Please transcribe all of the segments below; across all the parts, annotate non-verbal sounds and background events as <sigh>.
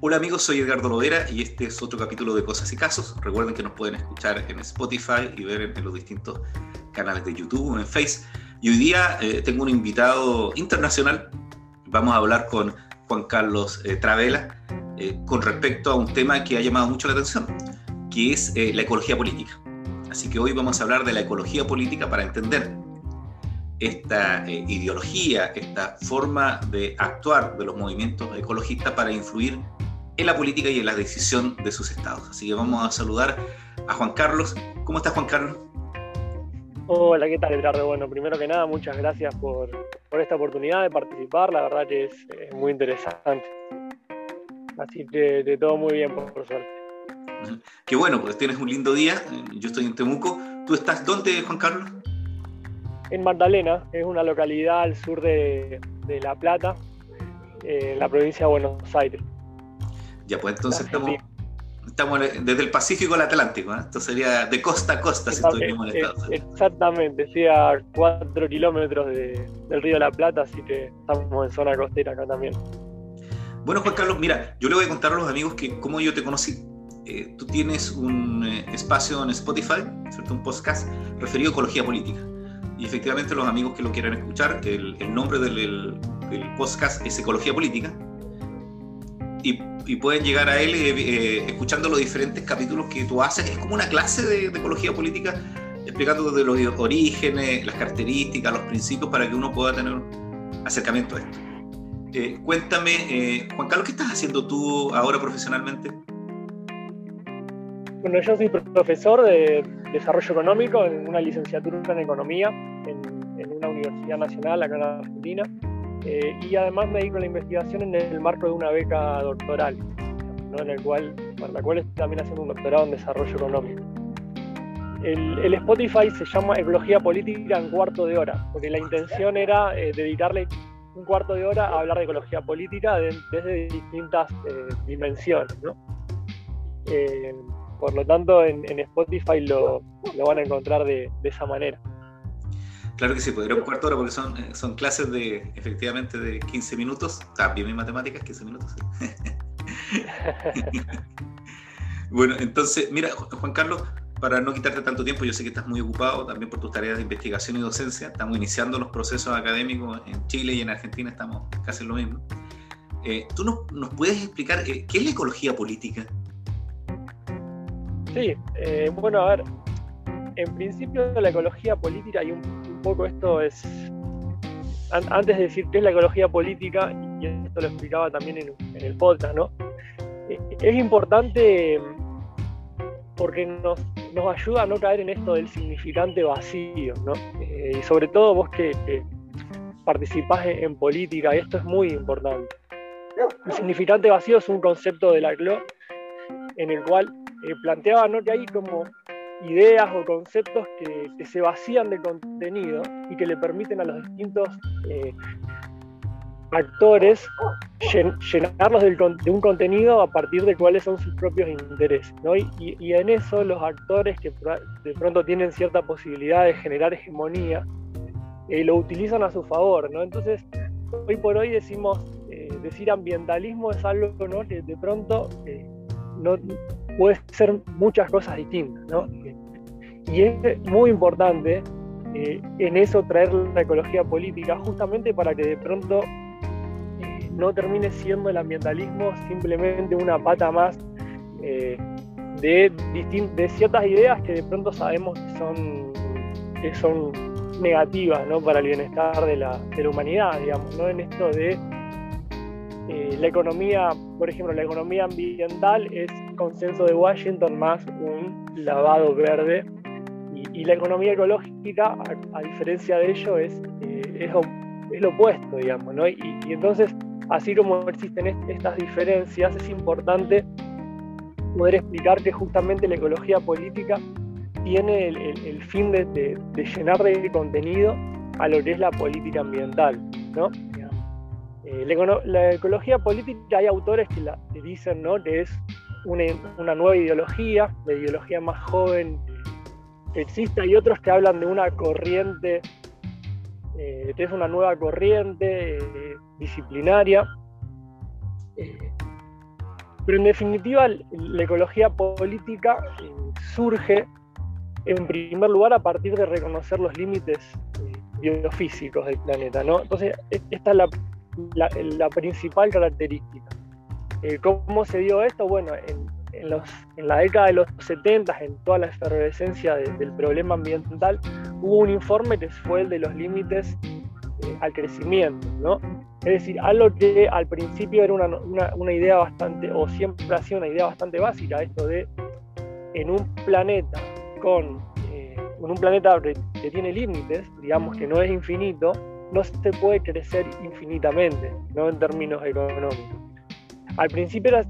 Hola amigos, soy Edgardo Lovera y este es otro capítulo de Cosas y Casos. Recuerden que nos pueden escuchar en Spotify y ver en, los distintos canales de YouTube o en Face. Y hoy día eh, tengo un invitado internacional. Vamos a hablar con Juan Carlos eh, eh, con respecto a un tema que ha llamado mucho la atención, que es la ecología política. Así que hoy vamos a hablar de la ecología política para entender esta ideología, esta forma de actuar de los movimientos ecologistas para influir en la política y en la decisión de sus estados. Así que vamos a saludar a Juan Carlos. ¿Cómo estás, Juan Carlos? Hola, ¿qué tal, Edgardo? Bueno, primero que nada, muchas gracias por, esta oportunidad de participar. La verdad que es, muy interesante. Así que de todo muy bien, por, suerte. Qué bueno, pues tienes un lindo día. Yo estoy en Temuco. ¿Tú estás dónde, Juan Carlos? En Magdalena, es una localidad al sur de, La Plata, en la provincia de Buenos Aires. Ya, pues entonces estamos, estamos desde el Pacífico al Atlántico, ¿eh? Esto sería de costa a costa si estuviéramos en Estados Unidos. Exactamente, sí, a 4 kilómetros del Río de la Plata, así que estamos en zona costera acá también. Bueno, Juan Carlos, mira, yo le voy a contar a los amigos que cómo yo te conocí. Eh, tú tienes un eh, espacio en Spotify, ¿cierto? un podcast referido a ecología política. Y efectivamente los amigos que lo quieran escuchar, el, el nombre del, del podcast es Ecología Política y, pueden llegar a él eh, eh, escuchando los diferentes capítulos que tú haces. Es como una clase de, ecología política explicando de los orígenes, las características, los principios para que uno pueda tener acercamiento a esto. Eh, cuéntame, Juan Carlos, ¿qué estás haciendo tú ahora profesionalmente? Bueno, yo soy profesor de desarrollo económico en una licenciatura en economía en, en una universidad nacional acá en Argentina. Eh, y además me dedico a la investigación en el marco de una beca doctoral, en el cual, para la cual estoy también haciendo un doctorado en desarrollo económico. El, Spotify se llama Ecología Política en cuarto de hora, porque la intención era eh, dedicarle un cuarto de hora a hablar de ecología política desde distintas eh, dimensiones. por lo tanto, en, Spotify lo, van a encontrar de esa manera. Claro que sí, podría un cuarto hora porque son, eh, son clases de efectivamente de 15 minutos. También en matemáticas, 15 minutos. <laughs> bueno, entonces, mira, Juan Carlos, para no quitarte tanto tiempo, yo sé que estás muy ocupado también por tus tareas de investigación y docencia. Estamos iniciando los procesos académicos en Chile y en Argentina, estamos casi en lo mismo. Eh, ¿Tú nos, nos, puedes explicar eh, qué es la ecología política? Sí, bueno, a ver, en principio la ecología política y un esto es, antes de decir qué es la ecología política, y esto lo explicaba también en, el podcast, ¿no? Eh, es importante porque nos, nos, ayuda a no caer en esto del significante vacío, ¿no? Eh, y sobre todo vos que, participás en, política, esto es muy importante. El significante vacío es un concepto de la CLO en el cual eh, planteaba ¿no? que hay como ideas o conceptos que, se vacían de contenido y que le permiten a los distintos eh, actores llenarlos de un contenido a partir de cuáles son sus propios intereses. Y, en eso los actores que de pronto tienen cierta posibilidad de generar hegemonía, eh, lo utilizan a su favor. ¿no? Entonces, hoy por hoy decimos, eh, decir ambientalismo es algo que de pronto no, puede ser muchas cosas distintas. ¿no? Y es muy importante eh, en eso traer la ecología política, justamente para que de pronto eh, no termine siendo el ambientalismo simplemente una pata más eh, de, de, ciertas ideas que de pronto sabemos que son, son negativas ¿no? para el bienestar de la, de la humanidad, digamos, ¿no? en esto de la economía, por ejemplo, la economía ambiental es consenso de Washington más un lavado verde y, la economía ecológica, a, diferencia de ello, es, eh, es, lo opuesto, digamos, ¿no? Y, entonces, así como existen estas diferencias, es importante poder explicar que justamente la ecología política tiene el, fin de, llenar de contenido a lo que es la política ambiental, ¿no? Eh, la, ecología política hay autores que, la, dicen ¿no? que es una, nueva ideología, la ideología más joven existe. Hay otros que hablan de una corriente, eh, que es una nueva corriente eh, disciplinaria. Eh, Pero en definitiva, la ecología política eh, surge en primer lugar a partir de reconocer los límites biofísicos del planeta. Entonces, e, esta es la, principal característica. Eh, ¿Cómo se dio esto? Bueno, en, la década de los 70, en toda la efervescencia del problema ambiental, hubo un informe que fue el de los límites al crecimiento. ¿no? Es decir, algo que al principio era una, idea bastante, o siempre ha sido una idea bastante básica, esto de en un planeta con, eh, un planeta que tiene límites, digamos que no es infinito, no se puede crecer infinitamente, no en términos económicos. Al principio era,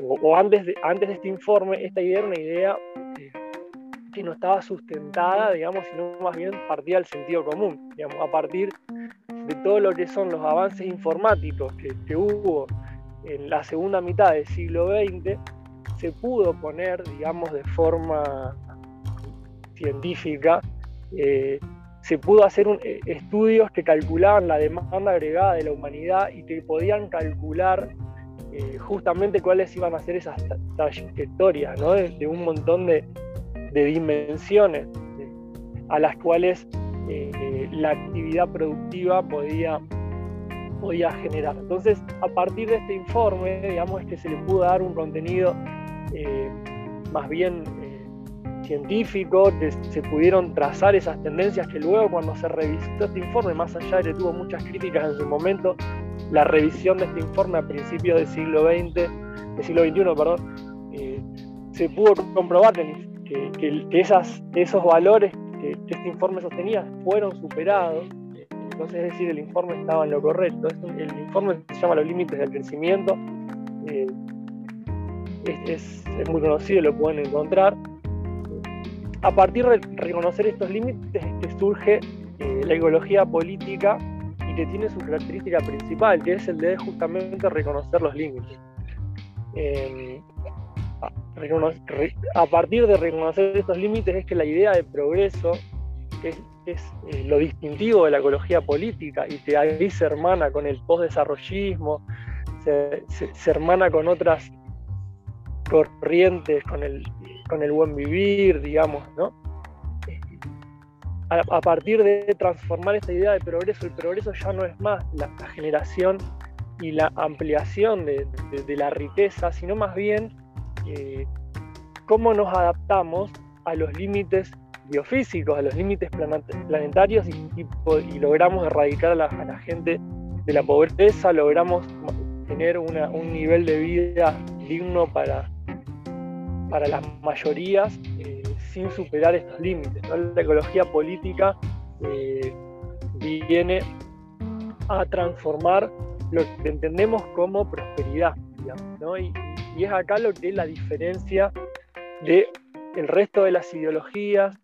o, antes, de, antes de este informe, esta idea era una idea que no estaba sustentada, digamos, sino más bien partía del sentido común, digamos, a partir de todo lo que son los avances informáticos que, hubo en la segunda mitad del siglo XX, se pudo poner, digamos, de forma científica, eh, se pudo hacer eh, estudios que calculaban la demanda agregada de la humanidad y que podían calcular eh, justamente cuáles iban a ser esas trayectorias, ¿no? de, un montón de, dimensiones a las cuales eh, la actividad productiva podía, podía generar. Entonces, a partir de este informe, digamos, es que se le pudo dar un contenido eh, más bien eh, científico, que se pudieron trazar esas tendencias que luego cuando se revisó este informe, más allá de que tuvo muchas críticas en su momento, la revisión de este informe a principios del siglo XX, del siglo XXI, perdón, se pudo comprobar que, que, esas, esos valores que, este informe sostenía fueron superados. Entonces, es decir, el informe estaba en lo correcto. el informe se llama Los Límites del Crecimiento. Eh, es, muy conocido, lo pueden encontrar. A partir de reconocer estos límites que surge eh, la ecología política y que tiene su característica principal, que es el de justamente reconocer los límites. Eh, a partir de reconocer estos límites es que la idea de progreso, es, eh, lo distintivo de la ecología política y que ahí se hermana con el postdesarrollismo, se, se, hermana con otras corrientes, con el, con el buen vivir, digamos, ¿no? A, partir de transformar esta idea de progreso, el progreso ya no es más la, generación y la ampliación de, de la riqueza, sino más bien eh, cómo nos adaptamos a los límites biofísicos, a los límites planetarios y, logramos erradicar a la, gente de la pobreza, logramos tener un nivel de vida digno para, para las mayorías eh, sin superar estos límites. La ecología política eh, viene a transformar lo que entendemos como prosperidad. ¿no? Y es acá lo que es la diferencia de resto de las ideologías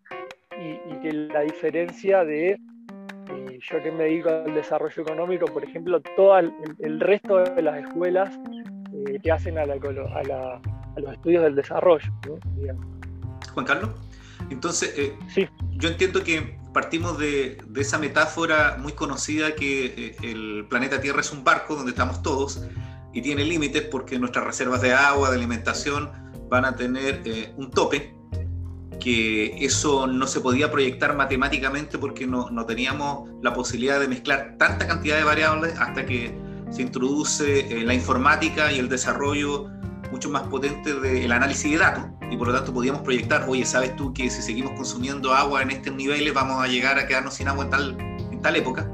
y, que la diferencia de eh, yo que me dedico al desarrollo económico, por ejemplo, todo el, resto de las escuelas que hacen a, los estudios del desarrollo. Juan Carlos, entonces eh, sí. yo entiendo que partimos de, de, esa metáfora muy conocida que el planeta Tierra es un barco donde estamos todos y tiene límites porque nuestras reservas de agua, de alimentación, van a tener eh, un tope, que eso no se podía proyectar matemáticamente porque no, no, teníamos la posibilidad de mezclar tanta cantidad de variables hasta que se introduce eh, la informática y el desarrollo mucho más potente del análisis de datos y por lo tanto podíamos proyectar, oye, ¿sabes tú que si seguimos consumiendo agua en estos niveles vamos a llegar a quedarnos sin agua en tal, en tal época?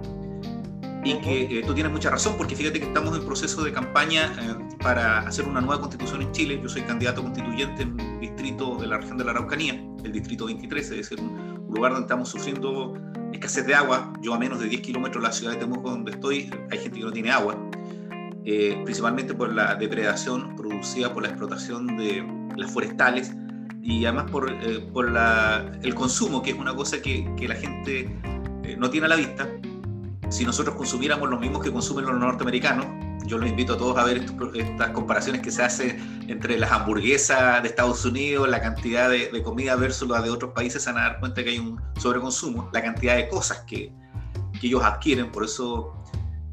y que eh, tú tienes mucha razón, porque fíjate que estamos en proceso de campaña eh, para hacer una nueva constitución en Chile. Yo soy candidato constituyente en un distrito de la región de la Araucanía, el distrito 23, es decir, un, lugar donde estamos sufriendo escasez de agua. Yo a menos de 10 kilómetros de la ciudad de Temuco, donde estoy, hay gente que no tiene agua, eh, principalmente por la depredación producida por la explotación de las forestales y además por, la, el consumo, que es una cosa que, la gente no tiene a la vista. Si nosotros consumiéramos los mismos que consumen los norteamericanos, yo los invito a todos a ver estas comparaciones que se hacen entre las hamburguesas de Estados Unidos, la cantidad de, comida versus la de otros países, se van a dar cuenta que hay un sobreconsumo, la cantidad de cosas que ellos adquieren, por eso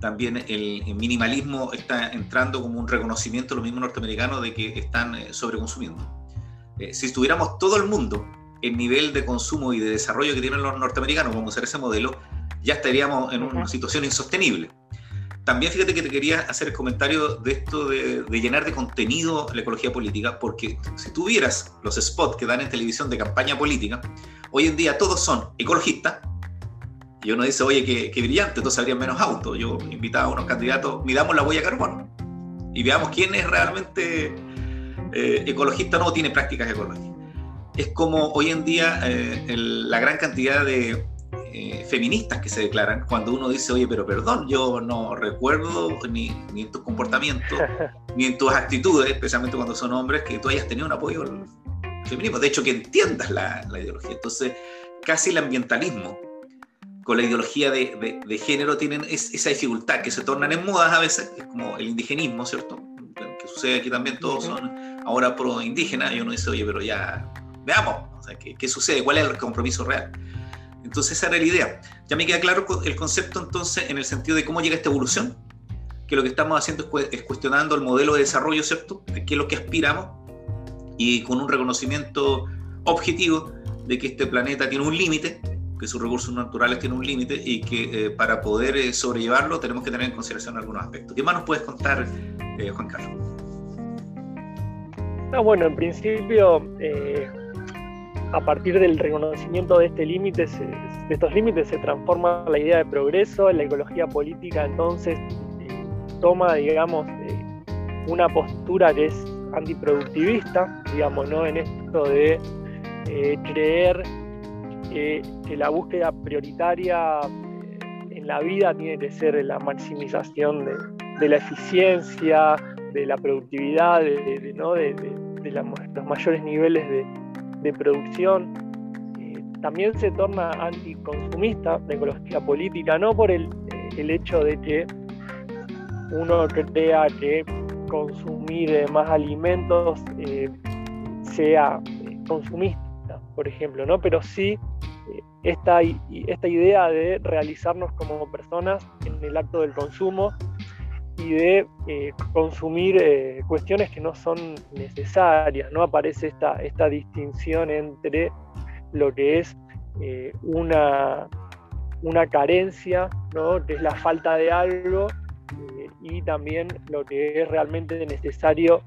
también el, minimalismo está entrando como un reconocimiento los mismos norteamericanos de que están eh, sobreconsumiendo. Eh, si estuviéramos todo el mundo en nivel de consumo y de desarrollo que tienen los norteamericanos, vamos a usar ese modelo, ya estaríamos en una situación insostenible. También fíjate que te quería hacer el comentario de esto de, llenar de contenido la ecología política, porque si tú vieras los spots que dan en televisión de campaña política, hoy en día todos son ecologistas, y uno dice, oye, qué, brillante, entonces habría menos autos. Yo invitaba a unos candidatos, midamos la huella de carbono y veamos quién es realmente eh, ecologista o no tiene prácticas ecológicas. Es como hoy en día eh, la gran cantidad de eh, feministas que se declaran cuando uno dice, oye, pero perdón, yo no recuerdo ni, ni en tus comportamientos, ni en tus actitudes, especialmente cuando son hombres, que tú hayas tenido un apoyo feminismo. De hecho, que entiendas la, la ideología. Entonces, casi el ambientalismo con la ideología de, de, género tienen esa dificultad, que se tornan en modas a veces, es como el indigenismo, ¿cierto? Que sucede aquí también, todos son ahora pro indígenas, y uno dice, oye, pero ya, veamos, o sea, ¿qué, ¿qué, sucede? ¿Cuál es el compromiso real? Entonces esa era la idea. Ya me queda claro el concepto entonces en el sentido de cómo llega esta evolución, que lo que estamos haciendo es, cuestionando el modelo de desarrollo, ¿cierto? De qué es lo que aspiramos, y con un reconocimiento objetivo de que este planeta tiene un límite, que sus recursos naturales tienen un límite y que eh, para poder eh, sobrellevarlo tenemos que tener en consideración algunos aspectos. ¿Qué más nos puedes contar, eh, Juan Carlos? Ah, bueno, en principio, a partir del reconocimiento de este límite, de estos límites, se transforma la idea de progreso, la ecología política entonces toma, digamos, una postura que es antiproductivista, digamos, ¿no? En esto de creer que, la búsqueda prioritaria eh, en la vida tiene que ser la maximización de, la eficiencia, de la productividad, de, los mayores niveles de, producción. Eh, también se torna anticonsumista la ecología política, no por el, eh, el hecho de que uno crea que consumir más alimentos sea consumista por ejemplo, ¿no? Pero sí esta, esta idea de realizarnos como personas en el acto del consumo y de eh, consumir eh, cuestiones que no son necesarias, ¿no? Aparece esta, esta distinción entre lo que es una, una carencia, ¿no? que es la falta de algo, y también lo que es realmente necesario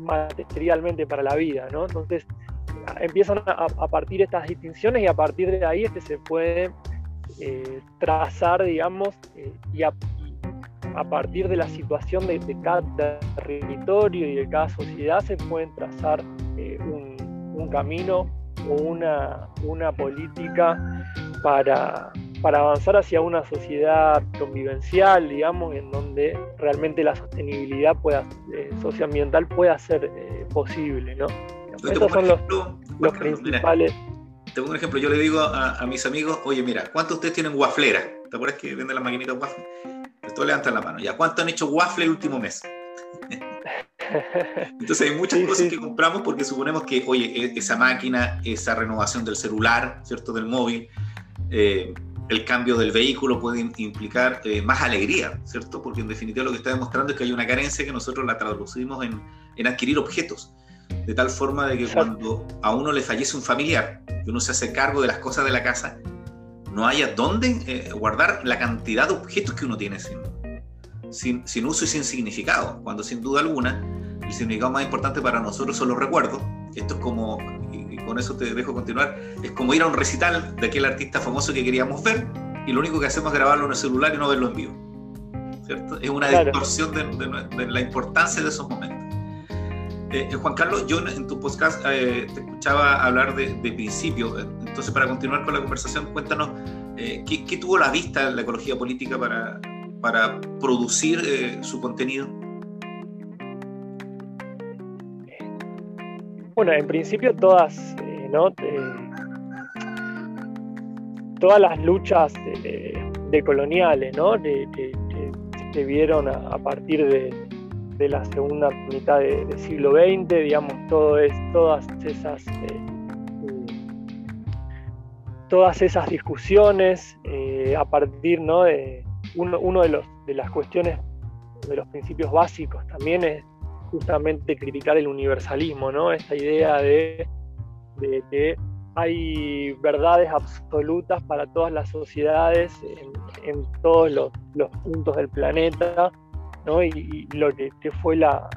materialmente para la vida, ¿no? Entonces, empiezan a, partir estas distinciones y a partir de ahí este se puede eh, trazar, digamos, eh, y, a, partir de la situación de, cada territorio y de cada sociedad se pueden trazar eh, un, camino o una, una política para, para avanzar hacia una sociedad convivencial, digamos, en donde realmente la sostenibilidad pueda, socioambiental pueda ser posible, ¿no? Estos son los, principales. te pongo un ejemplo, yo le digo a, mis amigos, oye, mira, ¿cuántos de ustedes tienen waflera? ¿Te acuerdas que venden las maquinitas waffle? Todos levantan la mano. ¿Ya cuántos han hecho waffle el último mes? <laughs> Entonces hay muchas cosas que compramos porque suponemos que, oye, e, esa máquina, esa renovación del celular, ¿cierto? Del móvil, eh, el cambio del vehículo puede implicar eh, más alegría, ¿cierto? Porque en definitiva lo que está demostrando es que hay una carencia que nosotros la traducimos en, en adquirir objetos de tal forma de que cuando a uno le fallece un familiar y uno se hace cargo de las cosas de la casa, no haya dónde eh, guardar la cantidad de objetos que uno tiene sin, sin, uso y sin significado, cuando sin duda alguna el significado más importante para nosotros son los recuerdos. Esto es como, y, con eso te dejo continuar, es como ir a un recital de aquel artista famoso que queríamos ver y lo único que hacemos es grabarlo en el celular y no verlo en vivo. ¿cierto? Es una distorsión de la importancia de esos momentos. Eh, eh, Juan Carlos, yo en tu podcast eh, te escuchaba hablar de, principio, entonces para continuar con la conversación, cuéntanos ¿qué, tuvo la vista la ecología política para, para producir su contenido. Bueno, en principio todas, ¿no? todas las luchas de, coloniales, ¿no? Se vieron a partir de, de la segunda mitad del siglo XX, digamos, todo todas esas eh, todas esas discusiones eh, a partir ¿no? de, uno, de, los, de las cuestiones, de los principios básicos también es justamente criticar el universalismo, ¿no? Esta idea de, que hay verdades absolutas para todas las sociedades en, todos los, puntos del planeta, Y, lo que, fue la,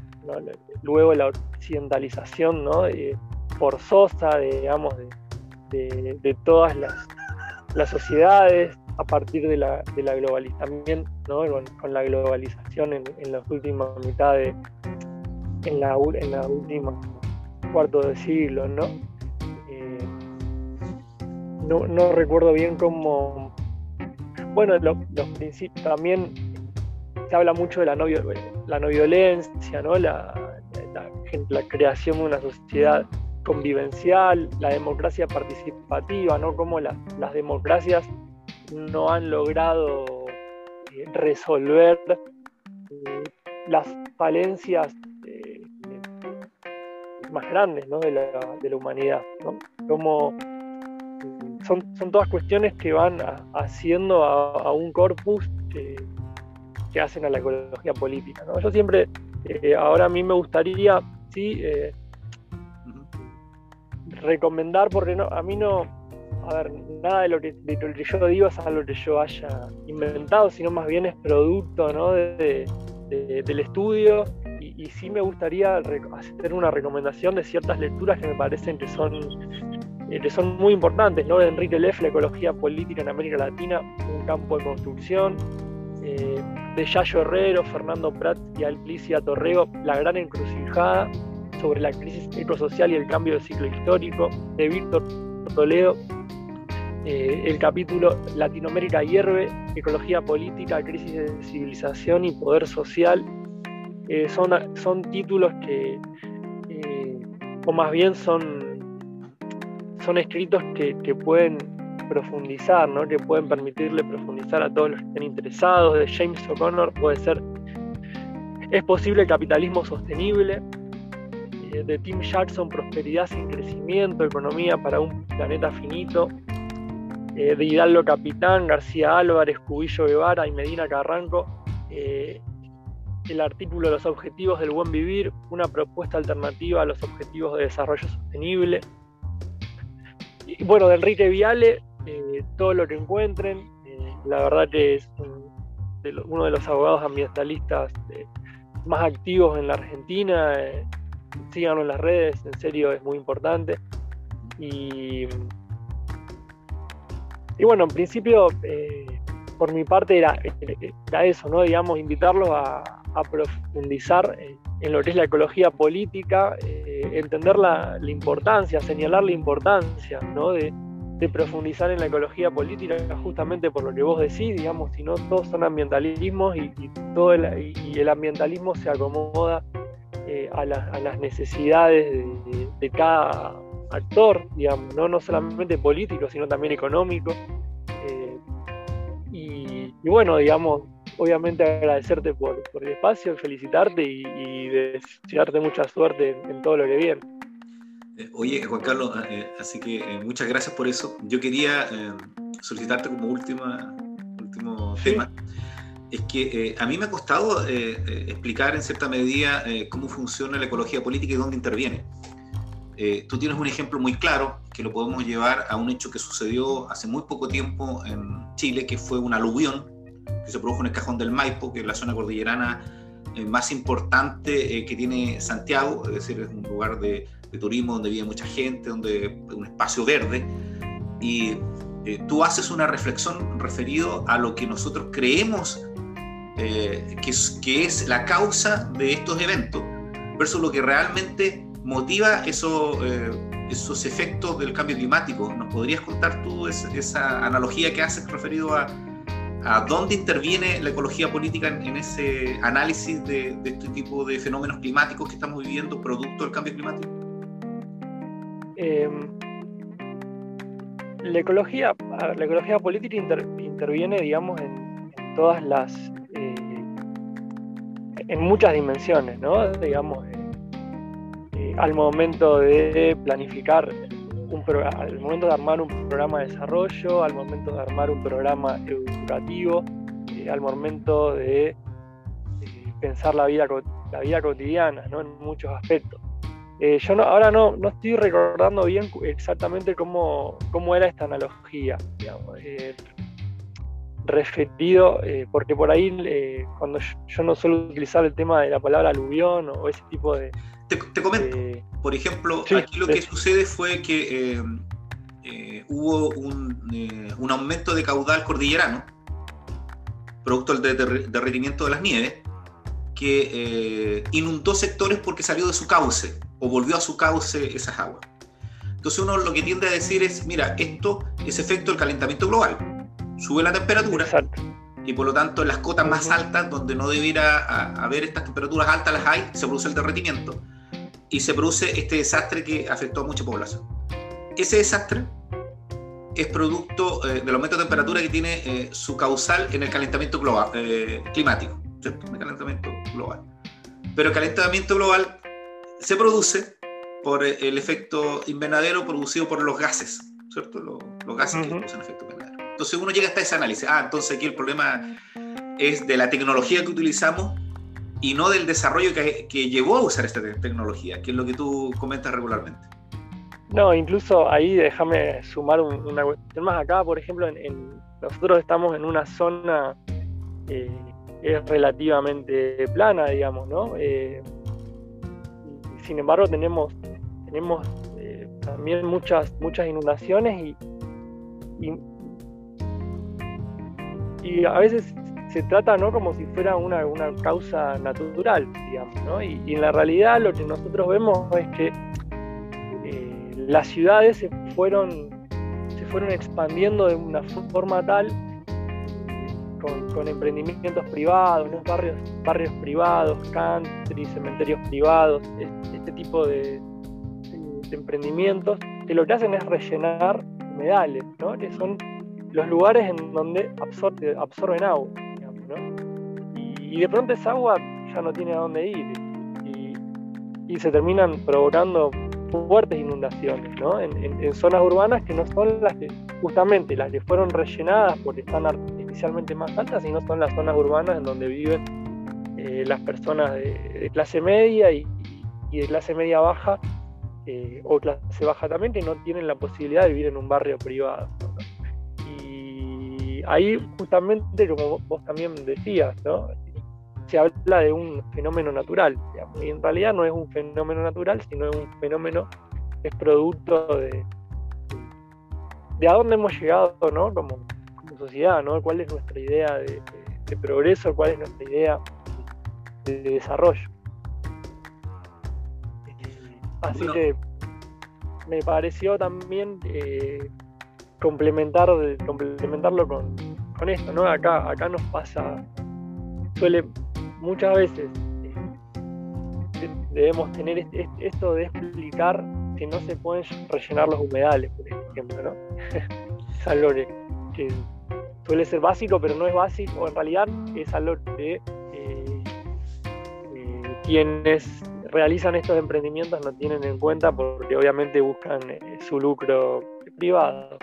luego la occidentalización, ¿no? forzosa, digamos, de, de, todas las, sociedades, a partir de la, de la globalización, ¿no? con, la globalización en, en las últimas mitades, en la, en la última cuarto de siglo, ¿no? Eh, no, no, recuerdo bien cómo. Bueno, los principios también se habla mucho de la no, no violencia, ¿no? La, creación de una sociedad convivencial, la democracia participativa, ¿no? Como las democracias no han logrado eh, resolver eh, las falencias eh, más grandes de, la, humanidad. Como mm, son, son, todas cuestiones que van haciendo a, un corpus que, hacen a la ecología política. Yo siempre, ahora a mí me gustaría, sí, recomendar, porque no, a mí no, a ver, nada de lo, que, yo digo es algo que yo haya inventado, sino más bien es producto ¿no? de, del estudio y, sí me gustaría hacer una recomendación de ciertas lecturas que me parecen que son, eh, que son muy importantes, ¿no? de Enrique Leff, La ecología política en América Latina, un campo de construcción, eh, de Yayo Herrero, Fernando Prat y Alicia Torrego, La gran encrucijada sobre la crisis ecosocial y el cambio de ciclo histórico, de Víctor Toledo, eh, el capítulo Latinoamérica hierve, ecología política, crisis de civilización y poder social. Eh, son, son títulos que, eh, o más bien son, son escritos que, pueden profundizar, ¿no? que pueden permitirle profundizar a todos los que estén interesados. De James O'Connor puede ser ¿Es posible el capitalismo sostenible? de Tim Jackson, Prosperidad sin crecimiento, Economía para un planeta finito eh, de Hidalgo Capitán, García Álvarez, Cubillo Guevara y Medina Carranco, eh, el artículo Los Objetivos del Buen Vivir, una propuesta alternativa a los Objetivos de Desarrollo Sostenible. Y bueno, de Enrique Viale, eh, todo lo que encuentren, la verdad que es uno de los abogados ambientalistas más activos en la Argentina, síganlo en las redes, en serio es muy importante. Y y bueno, en principio, eh, por mi parte era, eso, ¿no? Digamos, invitarlos a, profundizar en, lo que es la ecología política, eh, entender la, importancia, señalar la importancia, ¿no? De, profundizar en la ecología política justamente por lo que vos decís, digamos, si no todos son ambientalismos y, todo el, y el ambientalismo se acomoda eh, a, las necesidades de, cada actor, digamos, no, no solamente político, sino también económico. Eh, y, bueno, digamos, obviamente agradecerte por, el espacio, felicitarte y, desearte mucha suerte en, todo lo que viene. Eh, oye, Juan Carlos, eh, así que muchas gracias por eso. Yo quería solicitarte como última, último tema es que a mí me ha costado explicar en cierta medida cómo funciona la ecología política y dónde interviene. Eh, tú tienes un ejemplo muy claro que lo podemos llevar a un hecho que sucedió hace muy poco tiempo en Chile, que fue un aluvión que se produjo en el Cajón del Maipo, que es la zona cordillerana eh, más importante eh, que tiene Santiago, es decir, es un lugar de, turismo donde vive mucha gente, donde un espacio verde. Y tú haces una reflexión referido a lo que nosotros creemos que es, que es la causa de estos eventos versus lo que realmente motiva eso, eh, esos efectos del cambio climático. ¿Nos podrías contar tú esa, analogía que haces referido a, a, dónde interviene la ecología política en, ese análisis de, este tipo de fenómenos climáticos que estamos viviendo producto del cambio climático? Em, la ecología, la ecología política interviene, digamos, en, todas las, eh, en muchas dimensiones, ¿no? Digamos, al momento de planificar, un al momento de armar un programa de desarrollo, al momento de armar un programa educativo, al momento de pensar la vida, la vida cotidiana, ¿no? En muchos aspectos. Eh, yo no, ahora no, no estoy recordando bien exactamente cómo, cómo era esta analogía, digamos, eh, referido, eh, porque por ahí cuando yo, no suelo utilizar el tema de la palabra aluvión o ese tipo de... Te, comento, por ejemplo, aquí lo que sucede fue que hubo un, un, aumento de caudal cordillerano, producto del derretimiento de las nieves, que inundó sectores porque salió de su cauce o volvió a su cauce esas aguas. Entonces uno lo que tiende a decir es, mira, esto es efecto del calentamiento global. Sube la temperatura y por lo tanto en las cotas más altas, donde no debiera haber estas temperaturas altas, las hay, se produce el derretimiento y se produce este desastre que afectó a mucha población. Ese desastre es producto eh, del aumento de temperatura que tiene eh, su causal en el calentamiento global, eh, climático, ¿cierto? El calentamiento global. Pero el calentamiento global se produce por el efecto invernadero producido por los gases, ¿cierto? Los, gases que producen efecto invernadero. Entonces uno llega hasta ese análisis. Ah, entonces aquí el problema es de la tecnología que utilizamos y no del desarrollo que, que llevó a usar esta tecnología, que es lo que tú comentas regularmente. No, incluso ahí déjame sumar una cuestión más acá, por ejemplo, en, nosotros estamos en una zona eh, es relativamente plana, digamos, ¿no? Eh, sin embargo tenemos, tenemos eh, también muchas, muchas inundaciones y, y, a veces se trata ¿no? como si fuera una, causa natural, digamos, ¿no? y, en la realidad lo que nosotros vemos es que eh, las ciudades se fueron, se fueron expandiendo de una forma tal con, emprendimientos privados, barrios, barrios privados, country, cementerios privados, este, tipo de, emprendimienos, que lo que hacen es rellenar humedales, ¿no? que son los lugares en donde absorben agua. y, de pronto esa agua ya no tiene a dónde ir y, y se terminan provocando fuertes inundaciones ¿no? en, zonas urbanas que no son las que, justamente las que fueron rellenadas porque están artificialmente más altas, sino son las zonas urbanas en donde viven eh, las personas de, clase media y, de clase media baja eh, o clase baja también que no tienen la posibilidad de vivir en un barrio privado. Y ahí justamente, como vos también decías, ¿no? se habla de un fenómeno natural. y en realidad no es un fenómeno natural, sino un fenómeno es producto de, de a dónde hemos llegado ¿no? como, sociedad, ¿no? cuál es nuestra idea de, progreso, cuál es nuestra idea de, desarrollo. Así que me pareció también eh, complementar, complementarlo con, con, esto, ¿no? Acá, acá nos pasa, suele muchas veces eh, debemos tener esto de explicar que no se pueden rellenar los humedales, por ejemplo, ¿no? <laughs> es algo que, suele ser básico, pero no es básico, en realidad es algo que eh, eh, quienes realizan estos emprendimientos no tienen en cuenta porque obviamente buscan su lucro privado.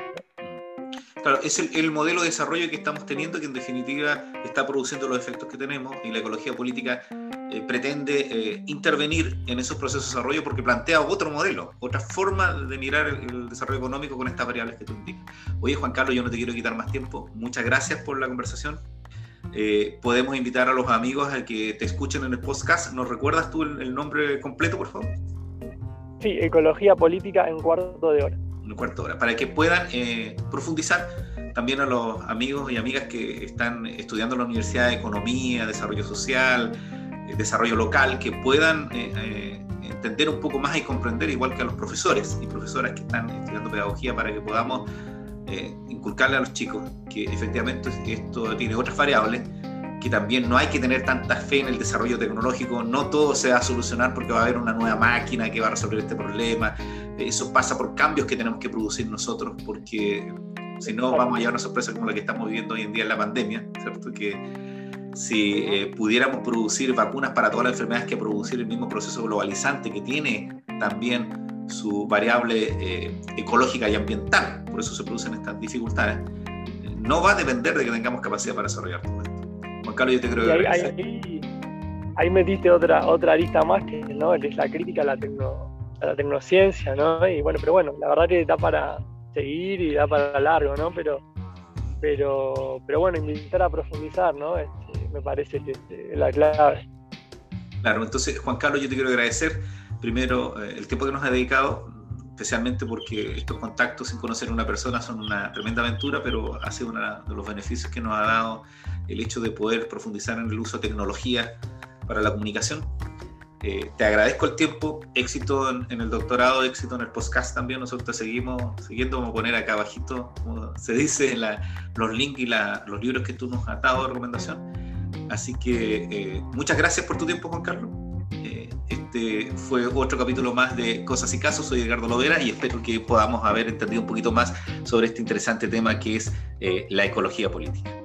Claro, es el, modelo de desarrollo que estamos teniendo que en definitiva está produciendo los efectos que tenemos y la ecología política eh, pretende eh, intervenir en esos procesos de desarrollo porque plantea otro modelo, otra forma de mirar el, desarrollo económico con estas variables que tú indicas. Oye, Juan Carlos, yo no te quiero quitar más tiempo. Muchas gracias por la conversación. Eh, podemos invitar a los amigos a que te escuchen en el podcast. ¿Nos recuerdas tú el, el nombre completo, por favor? Sí, Ecología Política en cuarto de hora cuarto hora, para que puedan eh, profundizar también a los amigos y amigas que están estudiando en la Universidad de Economía, Desarrollo Social, Desarrollo Local, que puedan eh, entender un poco más y comprender, igual que a los profesores y profesoras que están estudiando pedagogía, para que podamos inculcarle a los chicos que efectivamente esto tiene otras variables que también no hay que tener tanta fe en el desarrollo tecnológico, no todo se va a solucionar porque va a haber una nueva máquina que va a resolver este problema, eso pasa por cambios que tenemos que producir nosotros, porque si no vamos a llevar una sorpresa como la que estamos viviendo hoy en día en la pandemia, ¿cierto? Que si eh, pudiéramos producir vacunas para todas las enfermedades que producir el mismo proceso globalizante que tiene también su variable eh, ecológica y ambiental, por eso se producen estas dificultades, no va a depender de que tengamos capacidad para desarrollar todo esto Carlos, yo te creo que ahí, ahí, metiste otra, otra arista más que ¿no? es la crítica a la, la tecnociencia, ¿no? Y bueno, pero bueno, la verdad que da para seguir y da para largo, ¿no? Pero, pero, pero bueno, invitar a profundizar, ¿no? Me parece que la clave. Claro, entonces Juan Carlos, yo te quiero agradecer primero eh, el tiempo que nos ha dedicado, especialmente porque estos contactos sin conocer a una persona son una tremenda aventura, pero ha sido uno de los beneficios que nos ha dado el hecho de poder profundizar en el uso de tecnología para la comunicación. Eh, te agradezco el tiempo, éxito en, el doctorado, éxito en el podcast también. Nosotros te seguimos siguiendo, vamos a poner acá abajito, como se dice, los links y los libros que tú nos has dado de recomendación. Así que eh, muchas gracias por tu tiempo, Juan Carlos. Eh, este fue otro capítulo más de Cosas y Casos. Soy Edgardo Lovera y espero que podamos haber entendido un poquito más sobre este interesante tema que es la ecología política.